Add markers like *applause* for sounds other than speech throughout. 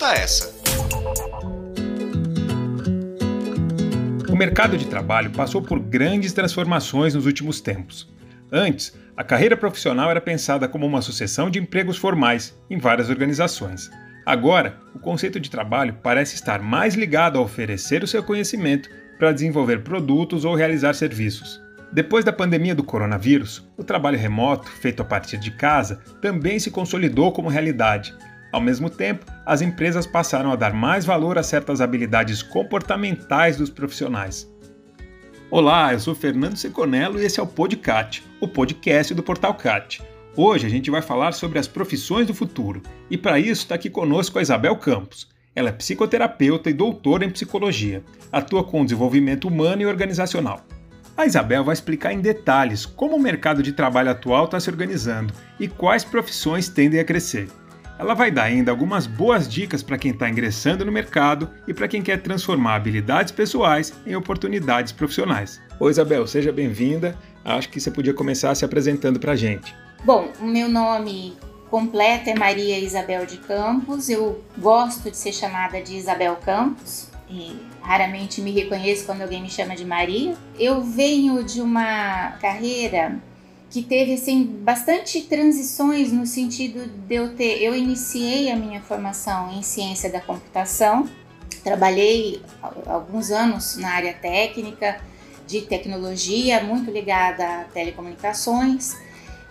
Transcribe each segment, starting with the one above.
Escuta essa. O mercado de trabalho passou por grandes transformações nos últimos tempos. Antes, a carreira profissional era pensada como uma sucessão de empregos formais em várias organizações. Agora, o conceito de trabalho parece estar mais ligado a oferecer o seu conhecimento para desenvolver produtos ou realizar serviços. Depois da pandemia do coronavírus, o trabalho remoto, feito a partir de casa, também se consolidou como realidade. Ao mesmo tempo, as empresas passaram a dar mais valor a certas habilidades comportamentais dos profissionais. Olá, eu sou Fernando Seconello e esse é o Podcat, o podcast do Portal Cat. Hoje a gente vai falar sobre as profissões do futuro e para isso está aqui conosco a Isabel Campos. Ela é psicoterapeuta e doutora em psicologia, atua com desenvolvimento humano e organizacional. A Isabel vai explicar em detalhes como o mercado de trabalho atual está se organizando e quais profissões tendem a crescer. Ela vai dar ainda algumas boas dicas para quem está ingressando no mercado e para quem quer transformar habilidades pessoais em oportunidades profissionais. Oi, Isabel, seja bem-vinda. Acho que você podia começar se apresentando para a gente. Bom, o meu nome completo é Maria Isabel de Campos. Eu gosto de ser chamada de Isabel Campos e raramente me reconheço quando alguém me chama de Maria. Eu venho de uma carreira que teve assim bastante transições no sentido de eu ter eu iniciei a minha formação em ciência da computação trabalhei alguns anos na área técnica de tecnologia muito ligada a telecomunicações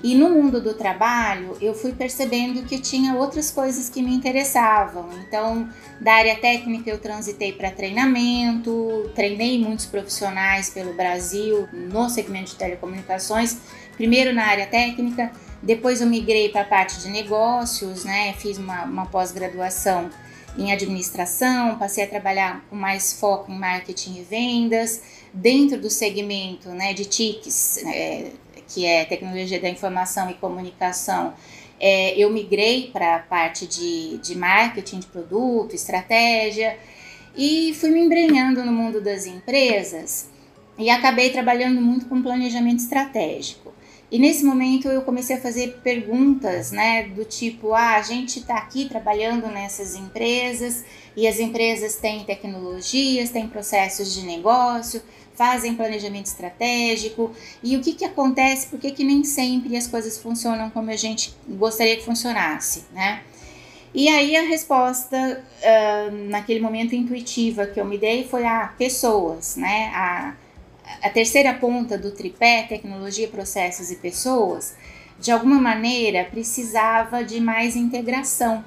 e no mundo do trabalho, eu fui percebendo que tinha outras coisas que me interessavam. Então, da área técnica, eu transitei para treinamento, treinei muitos profissionais pelo Brasil no segmento de telecomunicações, primeiro na área técnica, depois eu migrei para a parte de negócios, né? Fiz uma, uma pós-graduação em administração, passei a trabalhar com mais foco em marketing e vendas, dentro do segmento né, de TICs. É, que é tecnologia da informação e comunicação, é, eu migrei para a parte de, de marketing de produto, estratégia, e fui me embrenhando no mundo das empresas e acabei trabalhando muito com planejamento estratégico. E nesse momento eu comecei a fazer perguntas, né, do tipo, ah, a gente está aqui trabalhando nessas empresas e as empresas têm tecnologias, têm processos de negócio, fazem planejamento estratégico e o que, que acontece, por que nem sempre as coisas funcionam como a gente gostaria que funcionasse, né? E aí a resposta uh, naquele momento intuitiva que eu me dei foi a ah, pessoas, né? A, a terceira ponta do tripé, tecnologia, processos e pessoas, de alguma maneira precisava de mais integração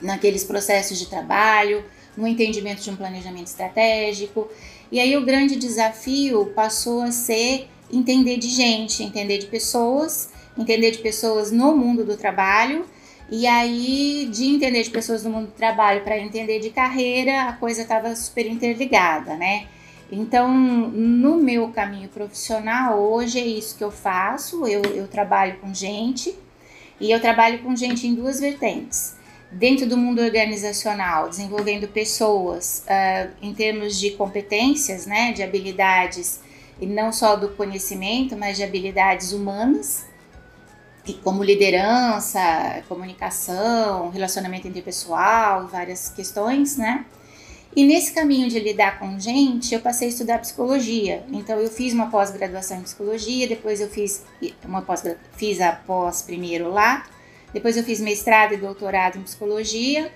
naqueles processos de trabalho, no entendimento de um planejamento estratégico. E aí o grande desafio passou a ser entender de gente, entender de pessoas, entender de pessoas no mundo do trabalho. E aí, de entender de pessoas no mundo do trabalho para entender de carreira, a coisa estava super interligada, né? Então, no meu caminho profissional, hoje é isso que eu faço. Eu, eu trabalho com gente e eu trabalho com gente em duas vertentes dentro do mundo organizacional, desenvolvendo pessoas uh, em termos de competências, né, de habilidades, e não só do conhecimento, mas de habilidades humanas, e como liderança, comunicação, relacionamento interpessoal, várias questões, né? E nesse caminho de lidar com gente, eu passei a estudar psicologia. Então eu fiz uma pós-graduação em psicologia, depois eu fiz uma pós fiz a pós primeiro lá depois eu fiz mestrado e doutorado em psicologia.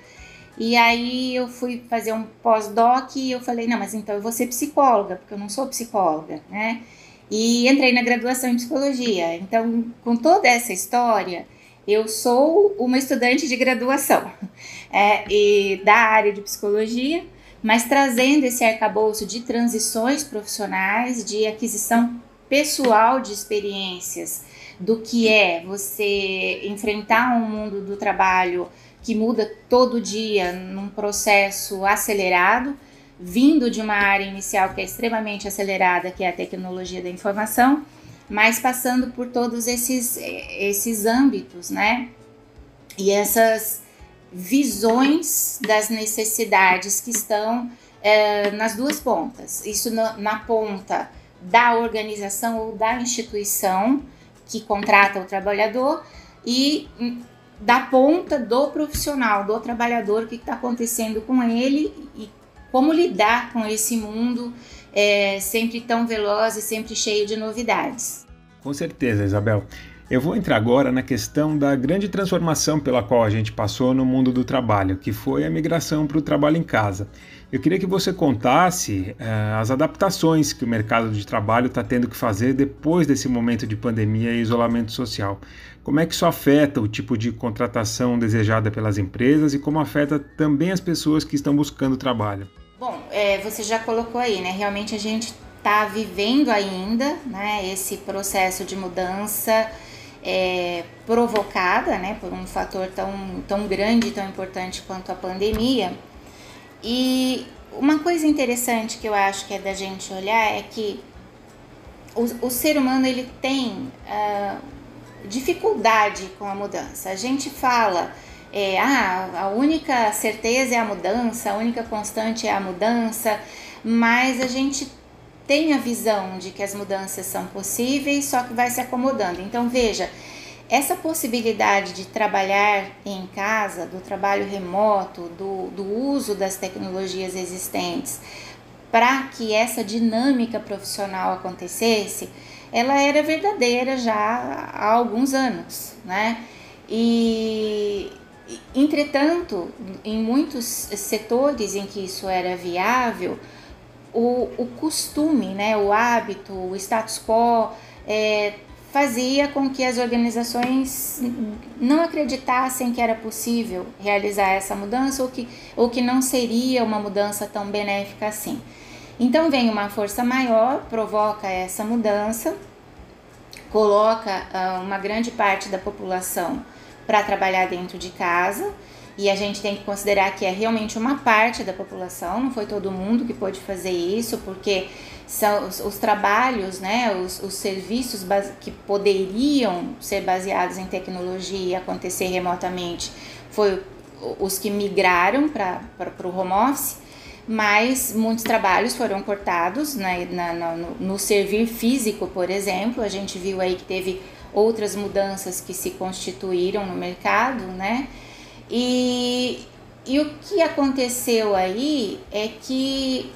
E aí eu fui fazer um pós-doc e eu falei, não, mas então eu vou ser psicóloga, porque eu não sou psicóloga, né? E entrei na graduação em psicologia. Então, com toda essa história, eu sou uma estudante de graduação *laughs* é, e da área de psicologia, mas trazendo esse arcabouço de transições profissionais, de aquisição pessoal de experiências do que é você enfrentar um mundo do trabalho que muda todo dia num processo acelerado, vindo de uma área inicial que é extremamente acelerada, que é a tecnologia da informação, mas passando por todos esses, esses âmbitos, né? E essas visões das necessidades que estão é, nas duas pontas. Isso na, na ponta da organização ou da instituição, que contrata o trabalhador e da ponta do profissional, do trabalhador, o que está acontecendo com ele e como lidar com esse mundo é, sempre tão veloz e sempre cheio de novidades. Com certeza, Isabel. Eu vou entrar agora na questão da grande transformação pela qual a gente passou no mundo do trabalho, que foi a migração para o trabalho em casa. Eu queria que você contasse uh, as adaptações que o mercado de trabalho está tendo que fazer depois desse momento de pandemia e isolamento social. Como é que isso afeta o tipo de contratação desejada pelas empresas e como afeta também as pessoas que estão buscando trabalho? Bom, é, você já colocou aí, né? Realmente a gente está vivendo ainda né, esse processo de mudança é, provocada né, por um fator tão, tão grande, tão importante quanto a pandemia. E uma coisa interessante que eu acho que é da gente olhar é que o, o ser humano ele tem uh, dificuldade com a mudança. A gente fala, é, ah, a única certeza é a mudança, a única constante é a mudança, mas a gente tem a visão de que as mudanças são possíveis, só que vai se acomodando. Então, veja, essa possibilidade de trabalhar em casa, do trabalho remoto, do, do uso das tecnologias existentes, para que essa dinâmica profissional acontecesse, ela era verdadeira já há alguns anos, né? E, entretanto, em muitos setores em que isso era viável, o, o costume, né, o hábito, o status quo é, fazia com que as organizações não acreditassem que era possível realizar essa mudança ou que, ou que não seria uma mudança tão benéfica assim. Então vem uma força maior, provoca essa mudança, coloca uh, uma grande parte da população para trabalhar dentro de casa e a gente tem que considerar que é realmente uma parte da população, não foi todo mundo que pôde fazer isso, porque são os, os trabalhos, né, os, os serviços que poderiam ser baseados em tecnologia e acontecer remotamente, foi os que migraram para o home office, mas muitos trabalhos foram cortados né, na, na, no, no servir físico, por exemplo, a gente viu aí que teve outras mudanças que se constituíram no mercado, né? E, e o que aconteceu aí é que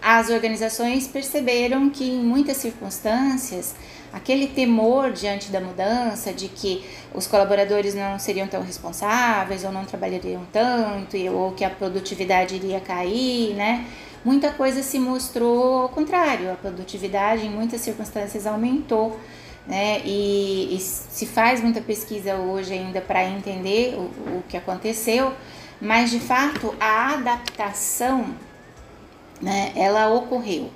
as organizações perceberam que em muitas circunstâncias aquele temor diante da mudança, de que os colaboradores não seriam tão responsáveis ou não trabalhariam tanto ou que a produtividade iria cair, né? Muita coisa se mostrou ao contrário, a produtividade em muitas circunstâncias aumentou né? E, e se faz muita pesquisa hoje ainda para entender o, o que aconteceu, mas de fato a adaptação, né, ela ocorreu.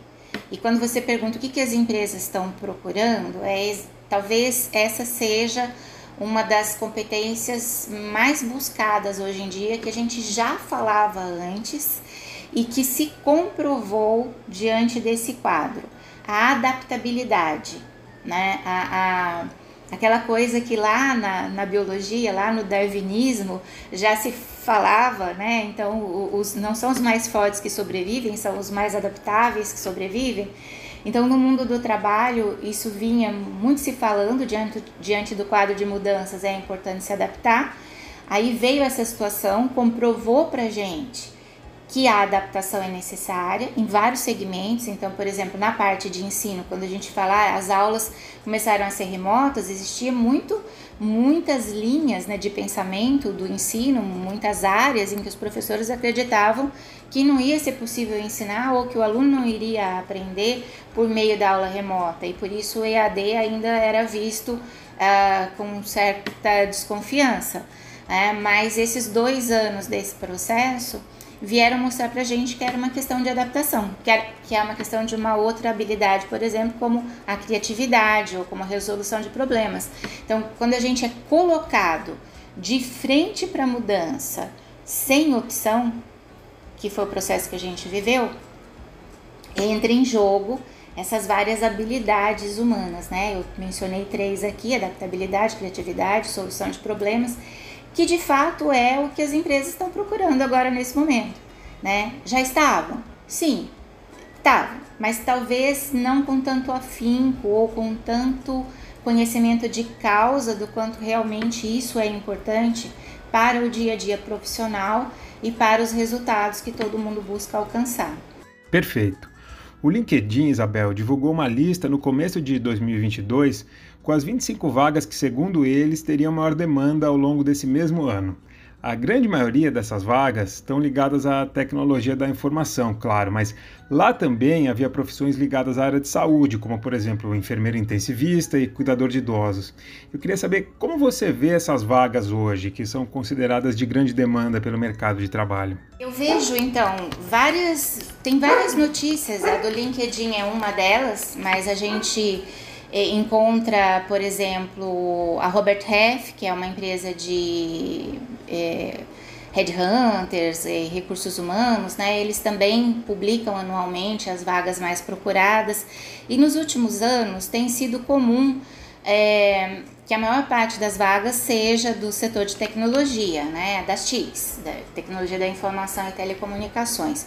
E quando você pergunta o que, que as empresas estão procurando, é talvez essa seja uma das competências mais buscadas hoje em dia, que a gente já falava antes e que se comprovou diante desse quadro: a adaptabilidade né? A, a, aquela coisa que lá na, na biologia, lá no darwinismo, já se falava, né? Então, os, não são os mais fortes que sobrevivem, são os mais adaptáveis que sobrevivem. Então, no mundo do trabalho, isso vinha muito se falando diante, diante do quadro de mudanças, é importante se adaptar. Aí veio essa situação, comprovou para gente que a adaptação é necessária em vários segmentos. Então, por exemplo, na parte de ensino, quando a gente fala ah, as aulas começaram a ser remotas, existia muito muitas linhas né, de pensamento do ensino, muitas áreas em que os professores acreditavam que não ia ser possível ensinar ou que o aluno não iria aprender por meio da aula remota e por isso o EAD ainda era visto ah, com certa desconfiança. Né? Mas esses dois anos desse processo vieram mostrar pra gente que era uma questão de adaptação, que é, que é uma questão de uma outra habilidade, por exemplo, como a criatividade ou como a resolução de problemas. Então, quando a gente é colocado de frente para a mudança, sem opção, que foi o processo que a gente viveu, entra em jogo essas várias habilidades humanas, né? Eu mencionei três aqui: adaptabilidade, criatividade, solução de problemas que de fato é o que as empresas estão procurando agora nesse momento, né? Já estavam? Sim, estavam, mas talvez não com tanto afinco ou com tanto conhecimento de causa do quanto realmente isso é importante para o dia a dia profissional e para os resultados que todo mundo busca alcançar. Perfeito. O LinkedIn, Isabel, divulgou uma lista no começo de 2022 com as 25 vagas que, segundo eles, teriam maior demanda ao longo desse mesmo ano. A grande maioria dessas vagas estão ligadas à tecnologia da informação, claro, mas lá também havia profissões ligadas à área de saúde, como por exemplo enfermeiro intensivista e cuidador de idosos. Eu queria saber como você vê essas vagas hoje, que são consideradas de grande demanda pelo mercado de trabalho. Eu vejo então várias, tem várias notícias, a do LinkedIn é uma delas, mas a gente encontra, por exemplo, a Robert Half, que é uma empresa de é, headhunters e recursos humanos, né? Eles também publicam anualmente as vagas mais procuradas e nos últimos anos tem sido comum é, que a maior parte das vagas seja do setor de tecnologia, né, das TICs, da tecnologia da informação e telecomunicações.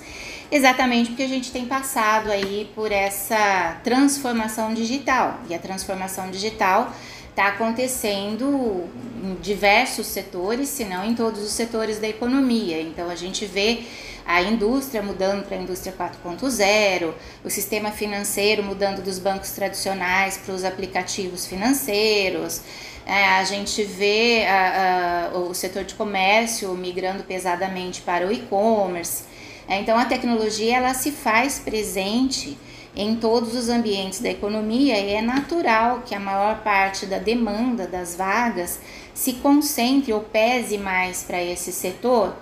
Exatamente porque a gente tem passado aí por essa transformação digital. E a transformação digital está acontecendo em diversos setores, se não em todos os setores da economia. Então a gente vê a indústria mudando para a indústria 4.0, o sistema financeiro mudando dos bancos tradicionais para os aplicativos financeiros. É, a gente vê a, a, o setor de comércio migrando pesadamente para o e-commerce. É, então a tecnologia ela se faz presente em todos os ambientes da economia é natural que a maior parte da demanda das vagas se concentre ou pese mais para esse setor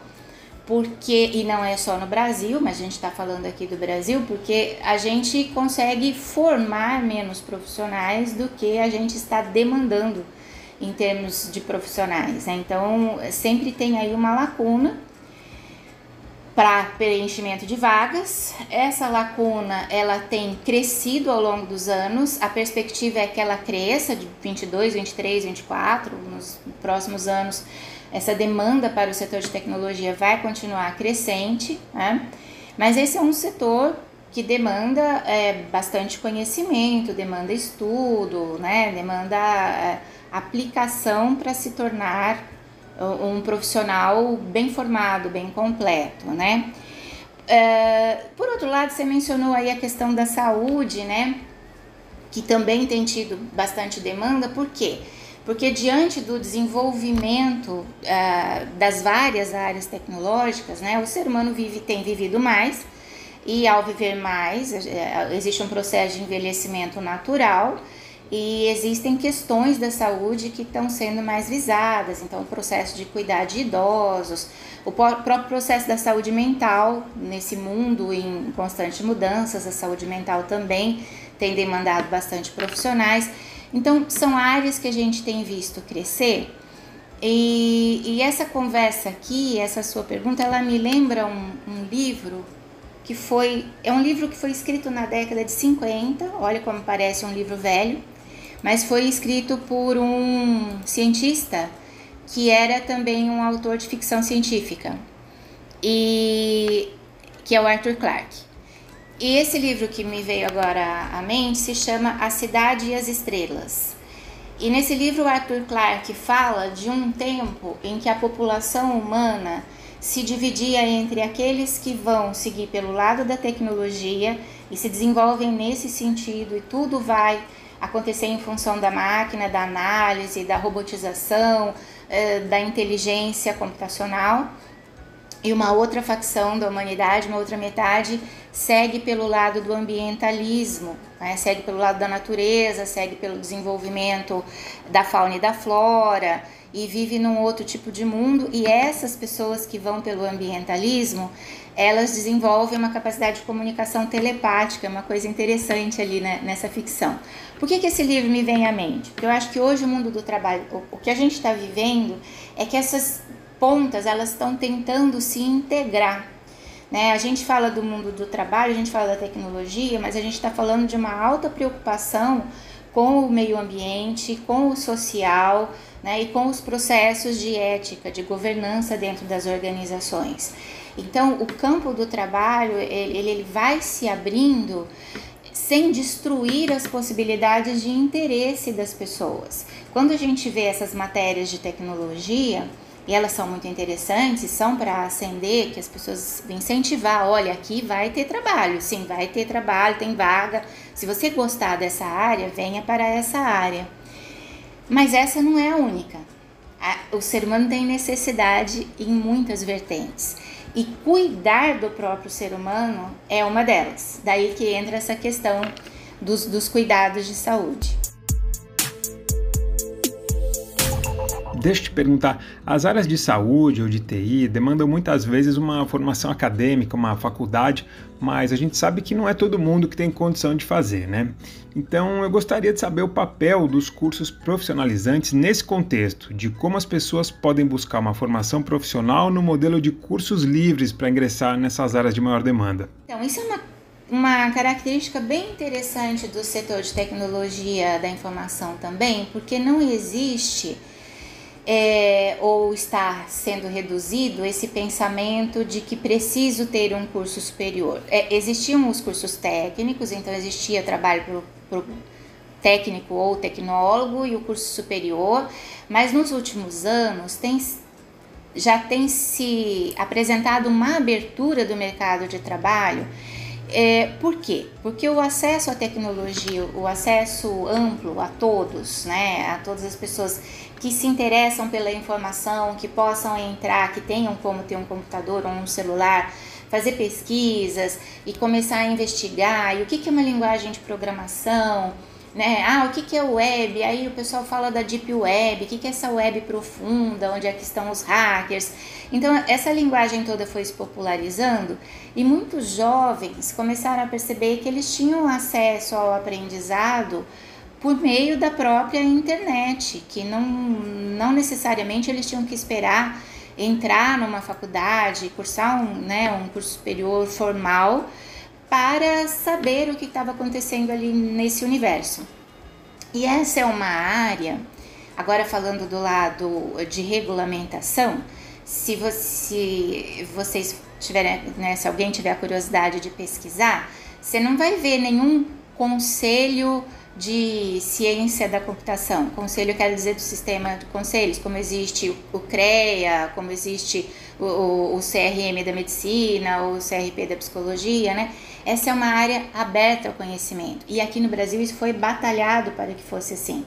porque e não é só no Brasil, mas a gente está falando aqui do Brasil, porque a gente consegue formar menos profissionais do que a gente está demandando em termos de profissionais. Né? Então sempre tem aí uma lacuna para preenchimento de vagas. Essa lacuna ela tem crescido ao longo dos anos. A perspectiva é que ela cresça de 22, 23, 24 nos próximos anos essa demanda para o setor de tecnologia vai continuar crescente, né? mas esse é um setor que demanda é, bastante conhecimento, demanda estudo, né? demanda é, aplicação para se tornar um profissional bem formado, bem completo, né? É, por outro lado, você mencionou aí a questão da saúde, né? Que também tem tido bastante demanda, por quê? Porque diante do desenvolvimento uh, das várias áreas tecnológicas, né, o ser humano vive, tem vivido mais e ao viver mais uh, existe um processo de envelhecimento natural e existem questões da saúde que estão sendo mais visadas, então o processo de cuidar de idosos, o próprio processo da saúde mental nesse mundo em constante mudanças, a saúde mental também tem demandado bastante profissionais. Então, são áreas que a gente tem visto crescer. E, e essa conversa aqui, essa sua pergunta, ela me lembra um, um livro que foi. É um livro que foi escrito na década de 50, olha como parece um livro velho, mas foi escrito por um cientista que era também um autor de ficção científica, e que é o Arthur Clarke. E esse livro que me veio agora à mente se chama A Cidade e as Estrelas. E nesse livro Arthur Clarke fala de um tempo em que a população humana se dividia entre aqueles que vão seguir pelo lado da tecnologia e se desenvolvem nesse sentido e tudo vai acontecer em função da máquina, da análise, da robotização, eh, da inteligência computacional e uma outra facção da humanidade, uma outra metade, segue pelo lado do ambientalismo, né? segue pelo lado da natureza, segue pelo desenvolvimento da fauna e da flora e vive num outro tipo de mundo. E essas pessoas que vão pelo ambientalismo, elas desenvolvem uma capacidade de comunicação telepática, uma coisa interessante ali né, nessa ficção. Por que, que esse livro me vem à mente? Porque eu acho que hoje o mundo do trabalho, o, que a gente está vivendo é que essas pontas elas estão tentando se integrar. Né? A gente fala do mundo do trabalho, a gente fala da tecnologia, mas a gente está falando de uma alta preocupação com o meio ambiente, com o social né? e com os processos de ética, de governança dentro das organizações. Então, o campo do trabalho ele, ele vai se abrindo sem destruir as possibilidades de interesse das pessoas. Quando a gente vê essas matérias de tecnologia, e elas são muito interessantes, são para acender, que as pessoas incentivar, olha, aqui vai ter trabalho, sim, vai ter trabalho, tem vaga. Se você gostar dessa área, venha para essa área. Mas essa não é a única. O ser humano tem necessidade em muitas vertentes. E cuidar do próprio ser humano é uma delas. Daí que entra essa questão dos, dos cuidados de saúde. Deixa eu te perguntar, as áreas de saúde ou de TI demandam muitas vezes uma formação acadêmica, uma faculdade, mas a gente sabe que não é todo mundo que tem condição de fazer, né? Então eu gostaria de saber o papel dos cursos profissionalizantes nesse contexto, de como as pessoas podem buscar uma formação profissional no modelo de cursos livres para ingressar nessas áreas de maior demanda. Então, isso é uma uma característica bem interessante do setor de tecnologia da informação também, porque não existe é, ou está sendo reduzido esse pensamento de que preciso ter um curso superior. É, existiam os cursos técnicos, então existia trabalho para o técnico ou tecnólogo e o curso superior, mas nos últimos anos tem, já tem se apresentado uma abertura do mercado de trabalho. É, por quê? Porque o acesso à tecnologia, o acesso amplo a todos, né, a todas as pessoas que se interessam pela informação, que possam entrar, que tenham como ter um computador ou um celular, fazer pesquisas e começar a investigar e o que, que é uma linguagem de programação, né? Ah, o que, que é web? Aí o pessoal fala da deep web, o que, que é essa web profunda, onde é que estão os hackers. Então, essa linguagem toda foi se popularizando e muitos jovens começaram a perceber que eles tinham acesso ao aprendizado por meio da própria internet, que não, não necessariamente eles tinham que esperar entrar numa faculdade, cursar um, né, um curso superior formal para saber o que estava acontecendo ali nesse universo. E essa é uma área, agora falando do lado de regulamentação, se, você, vocês tiverem, né, se alguém tiver a curiosidade de pesquisar, você não vai ver nenhum conselho de ciência da computação. Conselho quero dizer do sistema de conselhos, como existe o CREA, como existe o, o, o CRM da medicina, o CRP da psicologia, né? Essa é uma área aberta ao conhecimento. E aqui no Brasil isso foi batalhado para que fosse assim.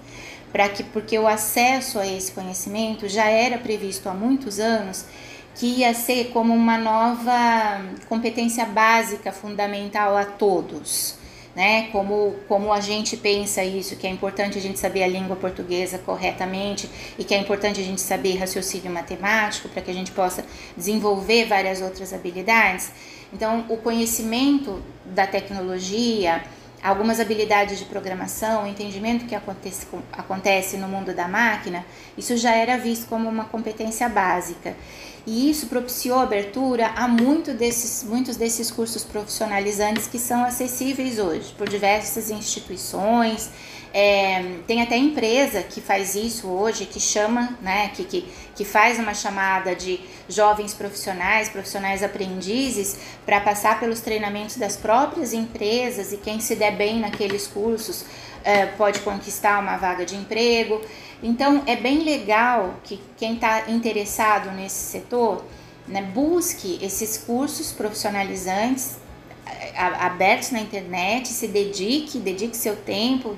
Para que, porque o acesso a esse conhecimento já era previsto há muitos anos que ia ser como uma nova competência básica fundamental a todos né? Como, como a gente pensa isso, que é importante a gente saber a língua portuguesa corretamente e que é importante a gente saber raciocínio matemático para que a gente possa desenvolver várias outras habilidades. Então, o conhecimento da tecnologia, algumas habilidades de programação, o entendimento que acontece, acontece no mundo da máquina, isso já era visto como uma competência básica. E isso propiciou abertura a muito desses, muitos desses cursos profissionalizantes que são acessíveis hoje por diversas instituições. É, tem até empresa que faz isso hoje, que chama, né, que, que, que faz uma chamada de jovens profissionais, profissionais aprendizes, para passar pelos treinamentos das próprias empresas e quem se der bem naqueles cursos é, pode conquistar uma vaga de emprego. Então é bem legal que quem está interessado nesse setor né, busque esses cursos profissionalizantes abertos na internet, se dedique, dedique seu tempo,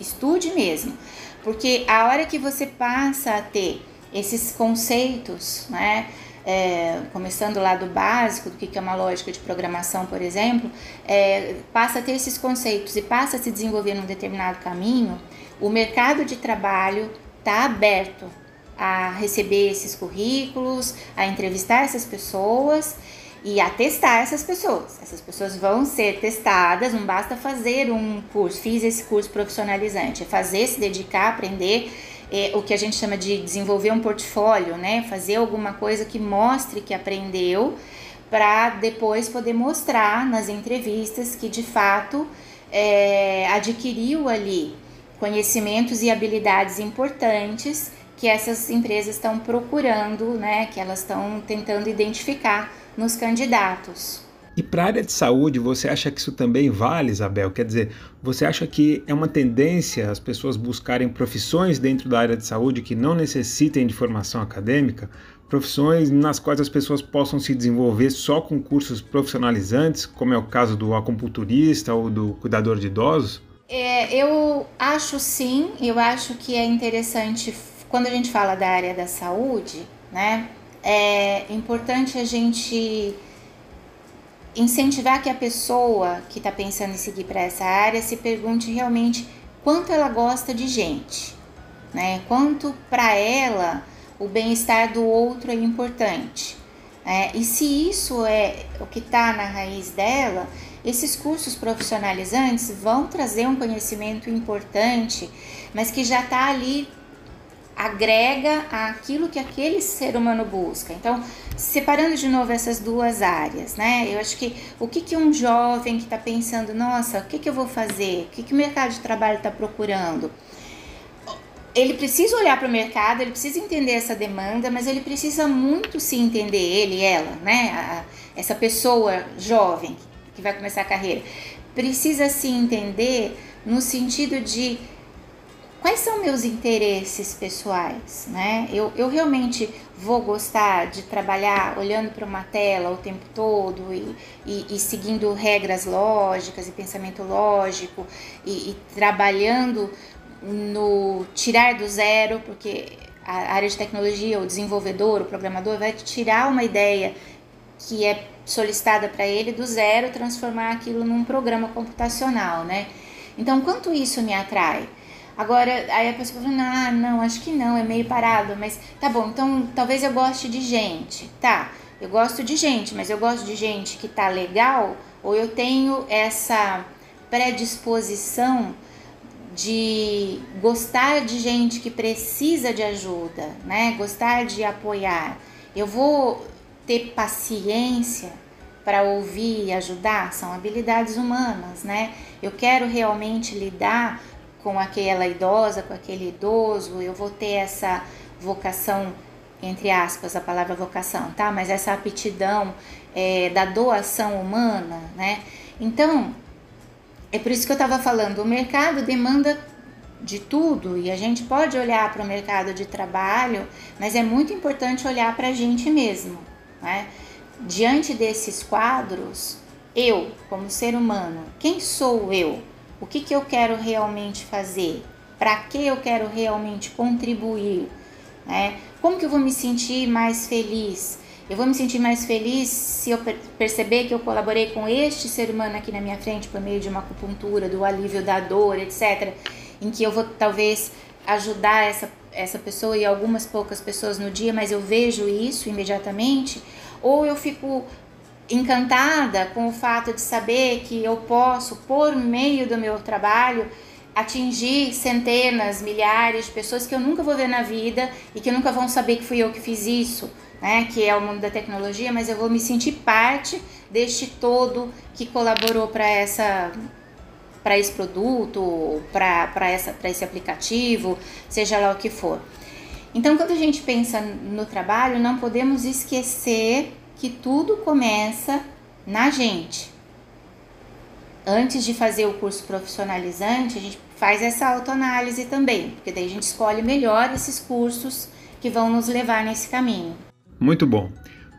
estude mesmo. Porque a hora que você passa a ter esses conceitos, né, é, começando lá do básico, do que é uma lógica de programação, por exemplo, é, passa a ter esses conceitos e passa a se desenvolver num determinado caminho, o mercado de trabalho está aberto a receber esses currículos, a entrevistar essas pessoas e a testar essas pessoas. Essas pessoas vão ser testadas, não basta fazer um curso, fiz esse curso profissionalizante, é fazer, se dedicar, aprender é, o que a gente chama de desenvolver um portfólio, né? Fazer alguma coisa que mostre que aprendeu para depois poder mostrar nas entrevistas que de fato é, adquiriu ali conhecimentos e habilidades importantes que essas empresas estão procurando, né, que elas estão tentando identificar nos candidatos. E para a área de saúde, você acha que isso também vale, Isabel? Quer dizer, você acha que é uma tendência as pessoas buscarem profissões dentro da área de saúde que não necessitem de formação acadêmica? Profissões nas quais as pessoas possam se desenvolver só com cursos profissionalizantes, como é o caso do acupunturista ou do cuidador de idosos? É, eu acho sim, eu acho que é interessante, quando a gente fala da área da saúde, né? É importante a gente incentivar que a pessoa que está pensando em seguir para essa área se pergunte realmente quanto ela gosta de gente, né? Quanto para ela o bem-estar do outro é importante. É, e se isso é o que está na raiz dela, esses cursos profissionalizantes vão trazer um conhecimento importante, mas que já está ali agrega aquilo que aquele ser humano busca. Então, separando de novo essas duas áreas, né? Eu acho que o que, que um jovem que está pensando, nossa, o que, que eu vou fazer? O que, que o mercado de trabalho está procurando? Ele precisa olhar para o mercado, ele precisa entender essa demanda, mas ele precisa muito se entender, ele, ela, né? A, essa pessoa jovem que vai começar a carreira, precisa se entender no sentido de quais são meus interesses pessoais, né? Eu, eu realmente vou gostar de trabalhar olhando para uma tela o tempo todo e, e, e, seguindo regras lógicas e pensamento lógico e, e trabalhando no tirar do zero, porque a área de tecnologia, o desenvolvedor, o programador vai tirar uma ideia que é solicitada para ele do zero, transformar aquilo num programa computacional, né? Então, quanto isso me atrai? Agora, aí a pessoa fala, ah, não, acho que não, é meio parado, mas tá bom, então talvez eu goste de gente. Tá, eu gosto de gente, mas eu gosto de gente que tá legal, ou eu tenho essa predisposição de gostar de gente que precisa de ajuda, né? Gostar de apoiar. Eu vou ter paciência para ouvir e ajudar, são habilidades humanas, né? Eu quero realmente lidar com aquela idosa, com aquele idoso, eu vou ter essa vocação, entre aspas, a palavra vocação, tá? Mas essa aptidão é, da doação humana, né? Então, é por isso que eu estava falando, o mercado demanda de tudo e a gente pode olhar para o mercado de trabalho, mas é muito importante olhar para a gente mesmo, né? Diante desses quadros, eu, como ser humano, quem sou eu? O que, que eu quero realmente fazer? Para que eu quero realmente contribuir? Né? Como que eu vou me sentir mais feliz? Eu vou me sentir mais feliz se eu perceber que eu colaborei com este ser humano aqui na minha frente por meio de uma acupuntura, do alívio da dor, etc. Em que eu vou talvez ajudar essa, essa pessoa e algumas poucas pessoas no dia, mas eu vejo isso imediatamente. Ou eu fico encantada com o fato de saber que eu posso, por meio do meu trabalho, atingir centenas, milhares de pessoas que eu nunca vou ver na vida e que nunca vão saber que fui eu que fiz isso, né? Que é o mundo da tecnologia, mas eu vou me sentir parte deste todo que colaborou para essa para esse produto, para esse aplicativo, seja lá o que for. Então, quando a gente pensa no trabalho, não podemos esquecer que tudo começa na gente. Antes de fazer o curso profissionalizante, a gente faz essa autoanálise também, porque daí a gente escolhe melhor esses cursos que vão nos levar nesse caminho. Muito bom.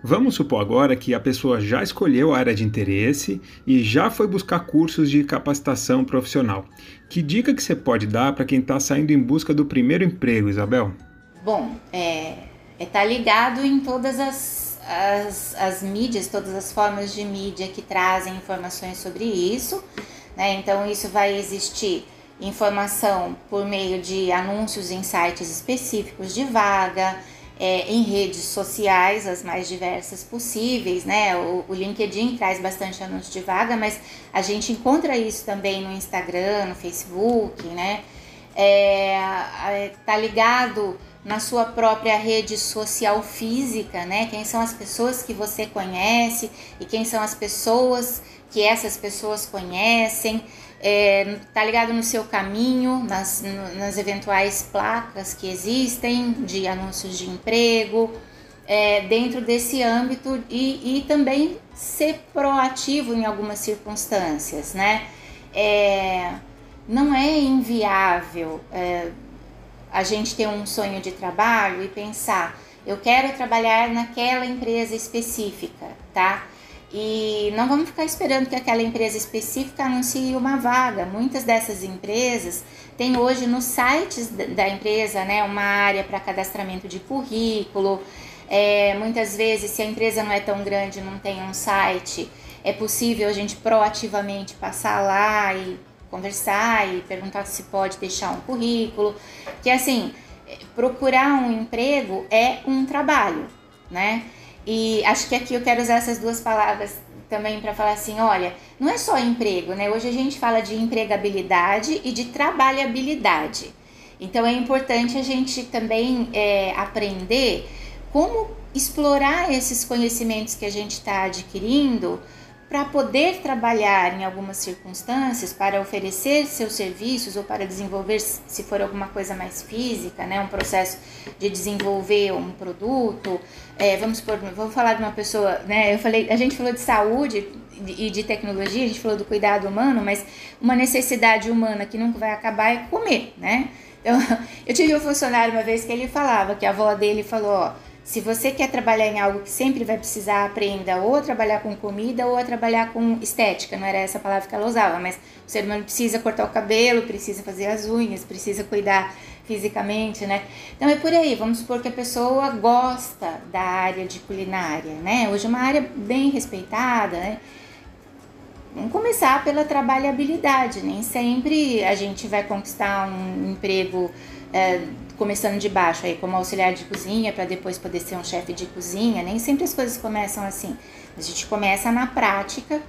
Vamos supor agora que a pessoa já escolheu a área de interesse e já foi buscar cursos de capacitação profissional. Que dica que você pode dar para quem está saindo em busca do primeiro emprego, Isabel? Bom, é, é tá ligado em todas as as, as mídias, todas as formas de mídia que trazem informações sobre isso. Né? Então, isso vai existir informação por meio de anúncios em sites específicos de vaga, é, em redes sociais, as mais diversas possíveis, né? O, o, LinkedIn traz bastante anúncio de vaga, mas a gente encontra isso também no Instagram, no Facebook, né? É, tá ligado na sua própria rede social física, né? Quem são as pessoas que você conhece e quem são as pessoas que essas pessoas conhecem. É, tá ligado no seu caminho, nas, nas eventuais placas que existem de anúncios de emprego. é, dentro desse âmbito e, e também ser proativo em algumas circunstâncias, né? É, não é inviável é, a gente ter um sonho de trabalho e pensar, eu quero trabalhar naquela empresa específica, tá? E não vamos ficar esperando que aquela empresa específica anuncie uma vaga. Muitas dessas empresas têm hoje nos sites da empresa né, uma área para cadastramento de currículo. É, muitas vezes, se a empresa não é tão grande, não tem um site, é possível a gente proativamente passar lá e conversar e perguntar se pode deixar um currículo. Que assim, procurar um emprego é um trabalho, né? E acho que aqui eu quero usar essas duas palavras também para falar assim, olha, não é só emprego, né? Hoje a gente fala de empregabilidade e de trabalhabilidade. Então é importante a gente também é, aprender como explorar esses conhecimentos que a gente está adquirindo para poder trabalhar em algumas circunstâncias, para oferecer seus serviços ou para desenvolver, se for alguma coisa mais física, né, um processo de desenvolver um produto. É, vamos por, vamos falar de uma pessoa, né? Eu falei, a gente falou de saúde e de tecnologia, a gente falou do cuidado humano, mas uma necessidade humana que nunca vai acabar é comer, né? Então, *laughs* eu tive um funcionário uma vez que ele falava que a avó dele falou, ó, se você quer trabalhar em algo que sempre vai precisar, aprenda ou a trabalhar com comida ou a trabalhar com estética. Não era essa palavra que ela usava, mas o ser humano precisa cortar o cabelo, precisa fazer as unhas, precisa cuidar fisicamente, né? Então é por aí. Vamos supor que a pessoa gosta da área de culinária, né? Hoje é uma área bem respeitada, né? Vamos começar pela trabalhabilidade. Nem sempre a gente vai conquistar um emprego é, começando de baixo, aí como auxiliar de cozinha, para depois poder ser um chefe de cozinha. Nem sempre as coisas começam assim. A gente começa na prática,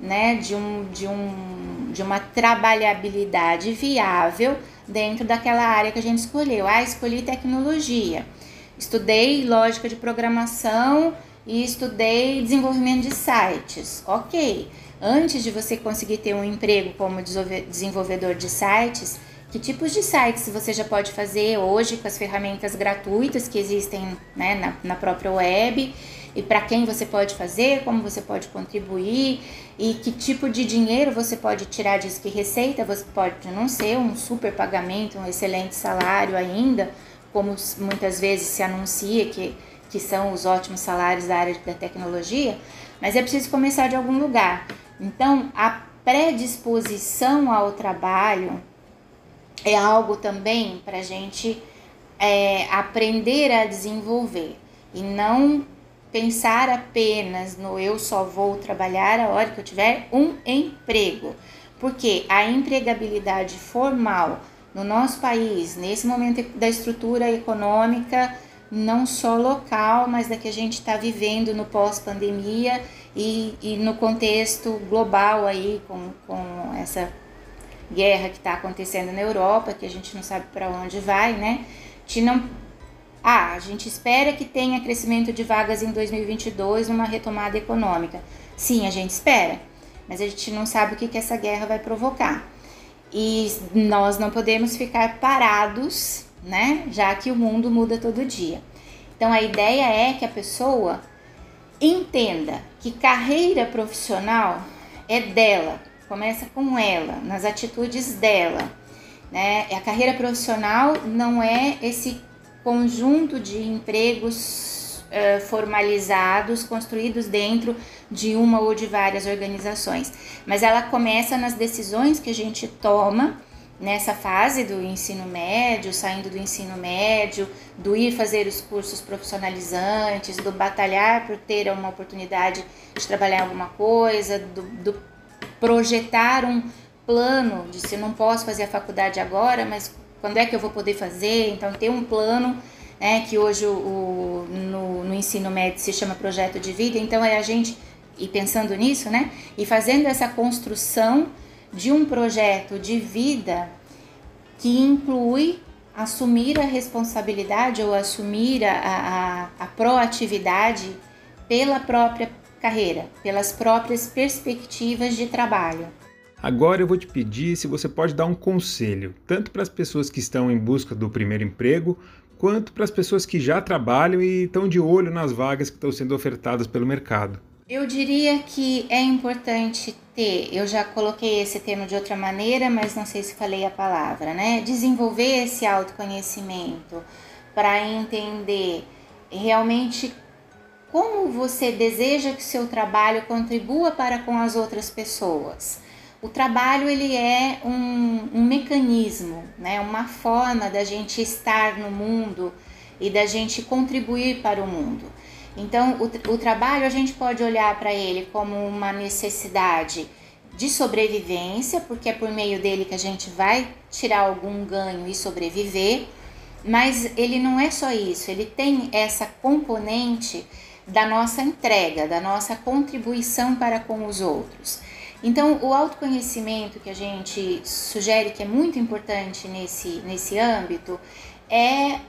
né, de, um, de, um, de uma trabalhabilidade viável dentro daquela área que a gente escolheu. Ah, escolhi tecnologia. Estudei lógica de programação e estudei desenvolvimento de sites. Ok. Antes de você conseguir ter um emprego como desenvolvedor de sites, que tipos de sites você já pode fazer hoje com as ferramentas gratuitas que existem né, na, na própria web e para quem você pode fazer, como você pode contribuir e que tipo de dinheiro você pode tirar disso, que receita você pode não ser um super pagamento, um excelente salário ainda, como muitas vezes se anuncia que, que são os ótimos salários da área da tecnologia, mas é preciso começar de algum lugar. Então, a predisposição ao trabalho é algo também para a gente é, aprender a desenvolver e não pensar apenas no eu só vou trabalhar a hora que eu tiver um emprego, porque a empregabilidade formal no nosso país, nesse momento da estrutura econômica, não só local, mas da que a gente está vivendo no pós-pandemia e, e no contexto global aí, com, com essa guerra que está acontecendo na Europa, que a gente não sabe para onde vai, né? A não ah, a gente espera que tenha crescimento de vagas em 2022, uma retomada econômica. Sim, a gente espera, mas a gente não sabe o que, que essa guerra vai provocar. E nós não podemos ficar parados, né? Já que o mundo muda todo dia. Então a ideia é que a pessoa entenda que carreira profissional é dela, começa com ela, nas atitudes dela. Né? A carreira profissional não é esse conjunto de empregos uh, formalizados, construídos dentro de uma ou de várias organizações, mas ela começa nas decisões que a gente toma nessa fase do ensino médio, saindo do ensino médio, do ir fazer os cursos profissionalizantes, do batalhar por ter uma oportunidade de trabalhar alguma coisa, do, do projetar um plano de se não posso fazer a faculdade agora, mas quando é que eu vou poder fazer? Então, ter um plano, né, que hoje o, o no, no, ensino médio se chama projeto de vida, então é a gente ir pensando nisso, né, e fazendo essa construção de um projeto de vida que inclui assumir a responsabilidade ou assumir a, a, a proatividade pela própria carreira, pelas próprias perspectivas de trabalho. Agora eu vou te pedir se você pode dar um conselho, tanto para as pessoas que estão em busca do primeiro emprego, quanto para as pessoas que já trabalham e estão de olho nas vagas que estão sendo ofertadas pelo mercado? Eu diria que é importante ter, eu já coloquei esse termo de outra maneira, mas não sei se falei a palavra, né? Desenvolver esse autoconhecimento para entender realmente como você deseja que seu trabalho contribua para com as outras pessoas. O trabalho ele é um, um mecanismo, né? uma forma da gente estar no mundo e da gente contribuir para o mundo. Então, o, o trabalho a gente pode olhar para ele como uma necessidade de sobrevivência, porque é por meio dele que a gente vai tirar algum ganho e sobreviver, mas ele não é só isso, ele tem essa componente da nossa entrega, da nossa contribuição para com os outros. Então, o autoconhecimento que a gente sugere que é muito importante nesse, nesse âmbito é,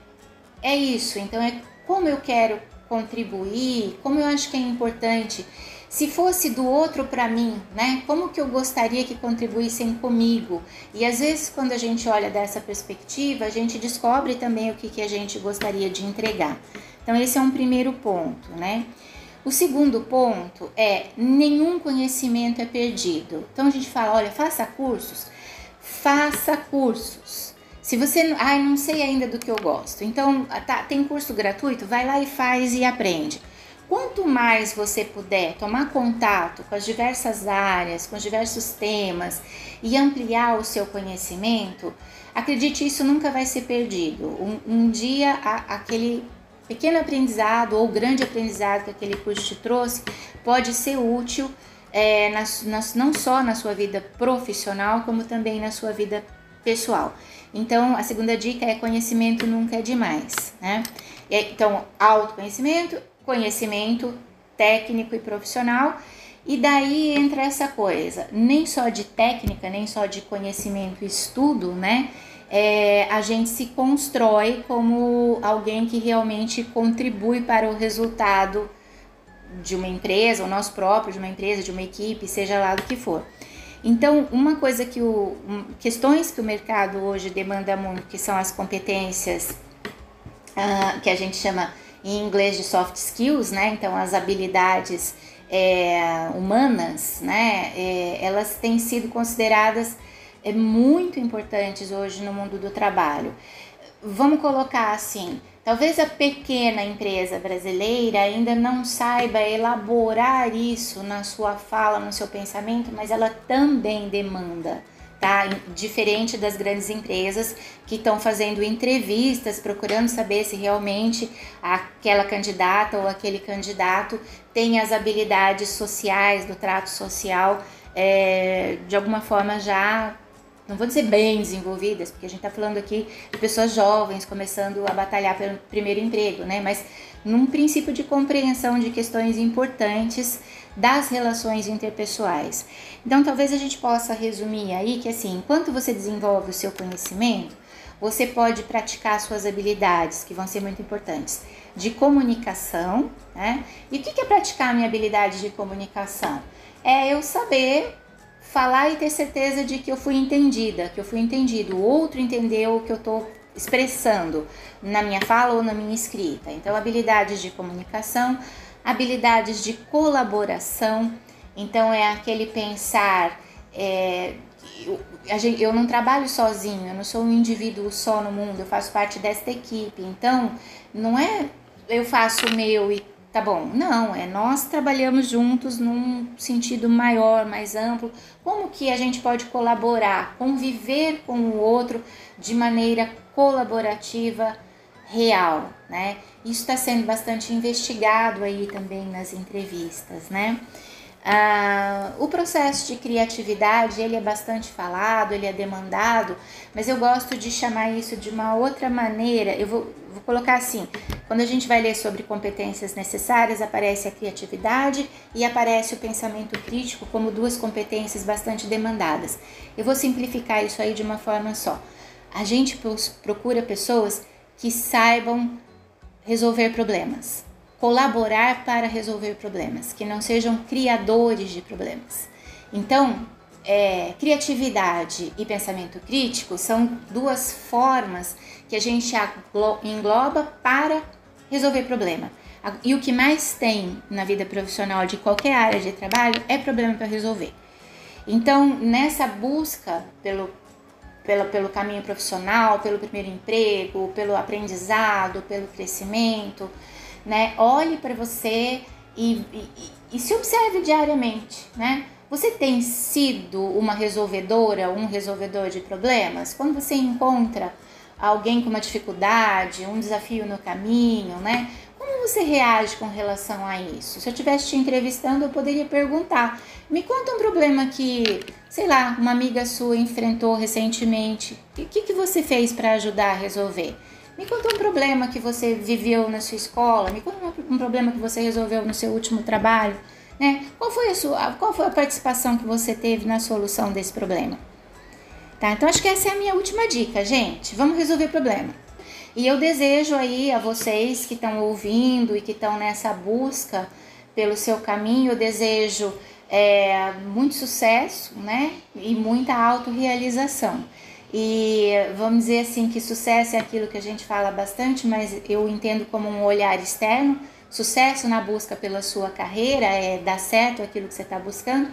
é isso. Então, é como eu quero contribuir, como eu acho que é importante. Se fosse do outro para mim, né? Como que eu gostaria que contribuíssem comigo? E às vezes, quando a gente olha dessa perspectiva, a gente descobre também o que, que a gente gostaria de entregar. Então, esse é um primeiro ponto, né? O segundo ponto é nenhum conhecimento é perdido. Então a gente fala, olha, faça cursos, faça cursos. Se você, ai, não sei ainda do que eu gosto. Então, tá, tem curso gratuito, vai lá e faz e aprende. Quanto mais você puder tomar contato com as diversas áreas, com os diversos temas e ampliar o seu conhecimento, acredite, isso nunca vai ser perdido. Um, um dia a, aquele pequeno aprendizado ou grande aprendizado que aquele curso te trouxe pode ser útil é, na, na, não só na sua vida profissional, como também na sua vida pessoal. Então, a segunda dica é conhecimento nunca é demais, né? Então, autoconhecimento, conhecimento técnico e profissional. E daí entra essa coisa, nem só de técnica, nem só de conhecimento e estudo, né? É, a gente se constrói como alguém que realmente contribui para o resultado de uma empresa, ou nós próprios, de uma empresa, de uma equipe, seja lá do que for. Então, uma coisa que o. questões que o mercado hoje demanda muito, que são as competências uh, que a gente chama em inglês de soft skills, né? Então, as habilidades é, humanas, né? É, elas têm sido consideradas é muito importantes hoje no mundo do trabalho. Vamos colocar assim: talvez a pequena empresa brasileira ainda não saiba elaborar isso na sua fala, no seu pensamento, mas ela também demanda. Tá? Diferente das grandes empresas que estão fazendo entrevistas, procurando saber se realmente aquela candidata ou aquele candidato tem as habilidades sociais, do trato social, é, de alguma forma já não vou dizer bem desenvolvidas, porque a gente está falando aqui de pessoas jovens começando a batalhar pelo primeiro emprego, né? Mas num princípio de compreensão de questões importantes das relações interpessoais. Então, talvez a gente possa resumir aí que assim, enquanto você desenvolve o seu conhecimento, você pode praticar suas habilidades, que vão ser muito importantes, de comunicação, né? E o que é praticar a minha habilidade de comunicação? É eu saber falar e ter certeza de que eu fui entendida, que eu fui entendido, o outro entendeu o que eu estou expressando na minha fala ou na minha escrita. Então, habilidades de comunicação, habilidades de colaboração. Então, é aquele pensar. É, eu, eu não trabalho sozinho, eu não sou um indivíduo só no mundo, eu faço parte desta equipe. Então, não é eu faço o meu e tá bom. Não, é nós trabalhamos juntos num sentido maior, mais amplo. Como que a gente pode colaborar, conviver com o outro de maneira colaborativa, real, né? Isso está sendo bastante investigado aí também nas entrevistas, né? Ah, o processo de criatividade ele é bastante falado, ele é demandado, mas eu gosto de chamar isso de uma outra maneira. Eu vou, vou colocar assim: quando a gente vai ler sobre competências necessárias, aparece a criatividade e aparece o pensamento crítico como duas competências bastante demandadas. Eu vou simplificar isso aí de uma forma só. A gente procura pessoas que saibam resolver problemas colaborar para resolver problemas, que não sejam criadores de problemas. Então, é, criatividade e pensamento crítico são duas formas que a gente engloba para resolver problema. E o que mais tem na vida profissional de qualquer área de trabalho é problema para resolver. Então, nessa busca pelo, pelo, pelo caminho profissional, pelo primeiro emprego, pelo aprendizado, pelo crescimento, né? Olhe para você e, e, e se observe diariamente, né? Você tem sido uma resolvedora, um resolvedor de problemas? Quando você encontra alguém com uma dificuldade, um desafio no caminho, né? Como você reage com relação a isso? Se eu estivesse te entrevistando, eu poderia perguntar: me conta um problema que, sei lá, uma amiga sua enfrentou recentemente. O que, que você fez para ajudar a resolver? Me conta um problema que você viveu na sua escola. Me conta um problema que você resolveu no seu último trabalho. Né? Qual, foi a sua, qual foi a participação que você teve na solução desse problema? Tá? Então acho que essa é a minha última dica, gente. Vamos resolver problema. E eu desejo aí a vocês que estão ouvindo e que estão nessa busca pelo seu caminho, eu desejo é, muito sucesso, né? E muita autorrealização. E vamos dizer assim que sucesso é aquilo que a gente fala bastante, mas eu entendo como um olhar externo Sucesso na busca pela sua carreira é dar certo aquilo que você está buscando.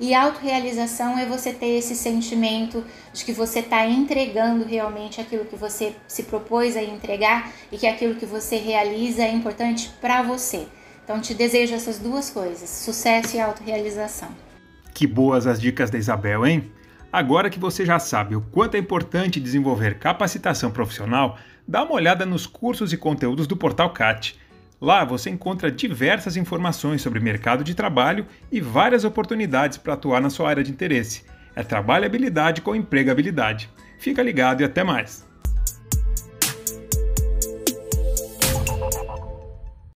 E autorrealização é você ter esse sentimento de que você está entregando realmente aquilo que você se propôs a entregar e que aquilo que você realiza é importante para você. Então, te desejo essas duas coisas: sucesso e autorrealização. Que boas as dicas da Isabel, hein? Agora que você já sabe o quanto é importante desenvolver capacitação profissional, dá uma olhada nos cursos e conteúdos do Portal CAT. Lá você encontra diversas informações sobre mercado de trabalho e várias oportunidades para atuar na sua área de interesse. É trabalhabilidade com empregabilidade. Fica ligado e até mais!